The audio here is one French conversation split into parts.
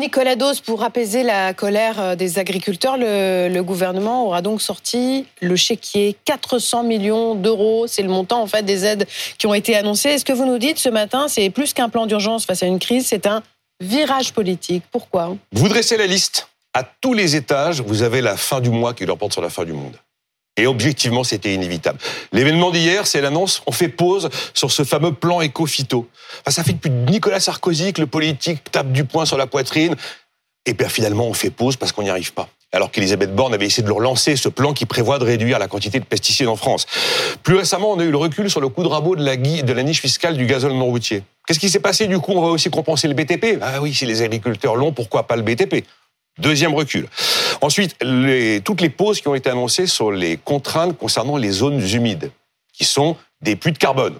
Nicolas Dos, pour apaiser la colère euh, des agriculteurs, le, gouvernement aura donc sorti le chéquier 400 millions d'euros. C'est le montant en fait des aides qui ont été annoncées. Est-ce que vous nous dites ce matin, c'est plus qu'un plan d'urgence face à une crise, c'est un virage politique? Pourquoi? Vous dressez la liste. À tous les étages, vous avez la fin du mois qui leur porte sur la fin du monde. Et objectivement, c'était inévitable. L'événement d'hier, c'est l'annonce, on fait pause sur ce fameux plan éco-phyto. ça fait depuis Nicolas Sarkozy que le politique tape du poing sur la poitrine. Et puis finalement, on fait pause parce qu'on n'y arrive pas. Alors qu'Elisabeth Borne avait essayé de le relancer, ce plan qui prévoit de réduire la quantité de pesticides en France. Plus récemment, on a eu le recul sur le coup de rabot de la, de la niche fiscale du gazole non routier. Qu'est-ce qui s'est passé du coup? On va aussi compenser le BTP. Ah oui, si les agriculteurs l'ont, pourquoi pas le BTP Deuxième recul. Ensuite, toutes les pauses qui ont été annoncées sur les contraintes concernant les zones humides, qui sont des puits de carbone.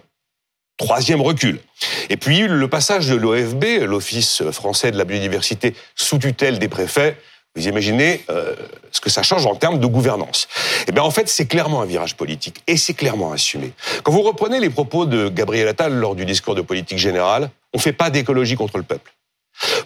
Troisième recul. Et puis le passage de l'OFB, l'Office français de la biodiversité, sous tutelle des préfets. Vous imaginez euh, ce que ça change en termes de gouvernance. Eh bien, en fait, c'est clairement un virage politique et c'est clairement assumé. Quand vous reprenez les propos de Gabriel Attal lors du discours de politique générale, on ne fait pas d'écologie contre le peuple.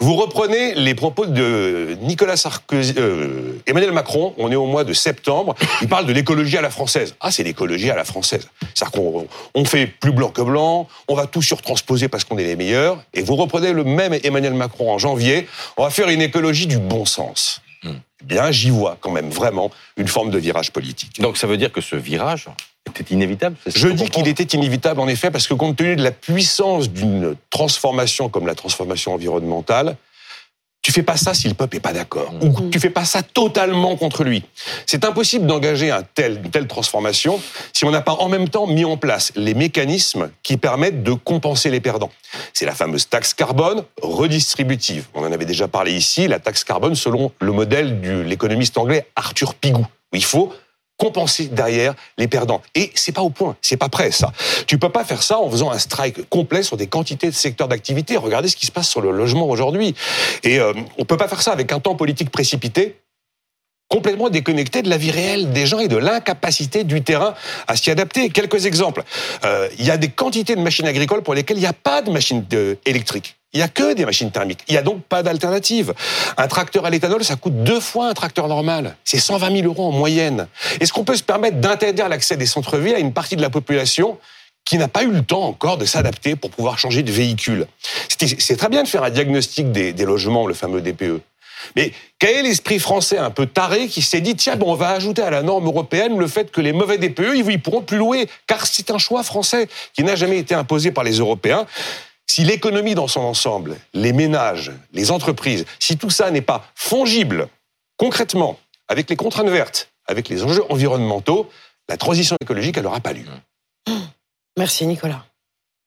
Vous reprenez les propos de Nicolas Sarkozy, euh, Emmanuel Macron, on est au mois de septembre, il parle de l'écologie à la française. Ah, c'est l'écologie à la française. C'est-à-dire qu'on on fait plus blanc que blanc, on va tout surtransposer parce qu'on est les meilleurs, et vous reprenez le même Emmanuel Macron en janvier, on va faire une écologie du bon sens. Hmm. Eh bien, j'y vois quand même vraiment une forme de virage politique. Donc ça veut dire que ce virage, était inévitable Je dis qu'il était inévitable, en effet, parce que compte tenu de la puissance d'une transformation comme la transformation environnementale, tu fais pas ça si le peuple est pas d'accord, ou mm. tu fais pas ça totalement contre lui. C'est impossible d'engager un tel, une telle transformation si on n'a pas en même temps mis en place les mécanismes qui permettent de compenser les perdants. C'est la fameuse taxe carbone redistributive. On en avait déjà parlé ici, la taxe carbone selon le modèle de l'économiste anglais Arthur Pigou. Il faut compenser derrière les perdants. Et c'est pas au point, c'est pas prêt ça. Tu peux pas faire ça en faisant un strike complet sur des quantités de secteurs d'activité. Regardez ce qui se passe sur le logement aujourd'hui. Et euh, on peut pas faire ça avec un temps politique précipité complètement déconnecté de la vie réelle des gens et de l'incapacité du terrain à s'y adapter. Quelques exemples. Euh, il y a des quantités de machines agricoles pour lesquelles il n'y a pas de machines électriques. Il n'y a que des machines thermiques. Il n'y a donc pas d'alternative. Un tracteur à l'éthanol, ça coûte deux fois un tracteur normal. C'est 120 000 euros en moyenne. Est-ce qu'on peut se permettre d'interdire l'accès des centres-villes à une partie de la population qui n'a pas eu le temps encore de s'adapter pour pouvoir changer de véhicule? C'est très bien de faire un diagnostic des, logements, le fameux DPE. Mais quel est l'esprit français un peu taré qui s'est dit tiens bon on va ajouter à la norme européenne le fait que les mauvais DPE ils pourront plus louer? Car c'est un choix français qui n'a jamais été imposé par les Européens. Si l'économie dans son ensemble, les ménages, les entreprises, si tout ça n'est pas fongible concrètement avec les contraintes vertes, avec les enjeux environnementaux, la transition écologique elle n'aura pas lieu. Merci Nicolas.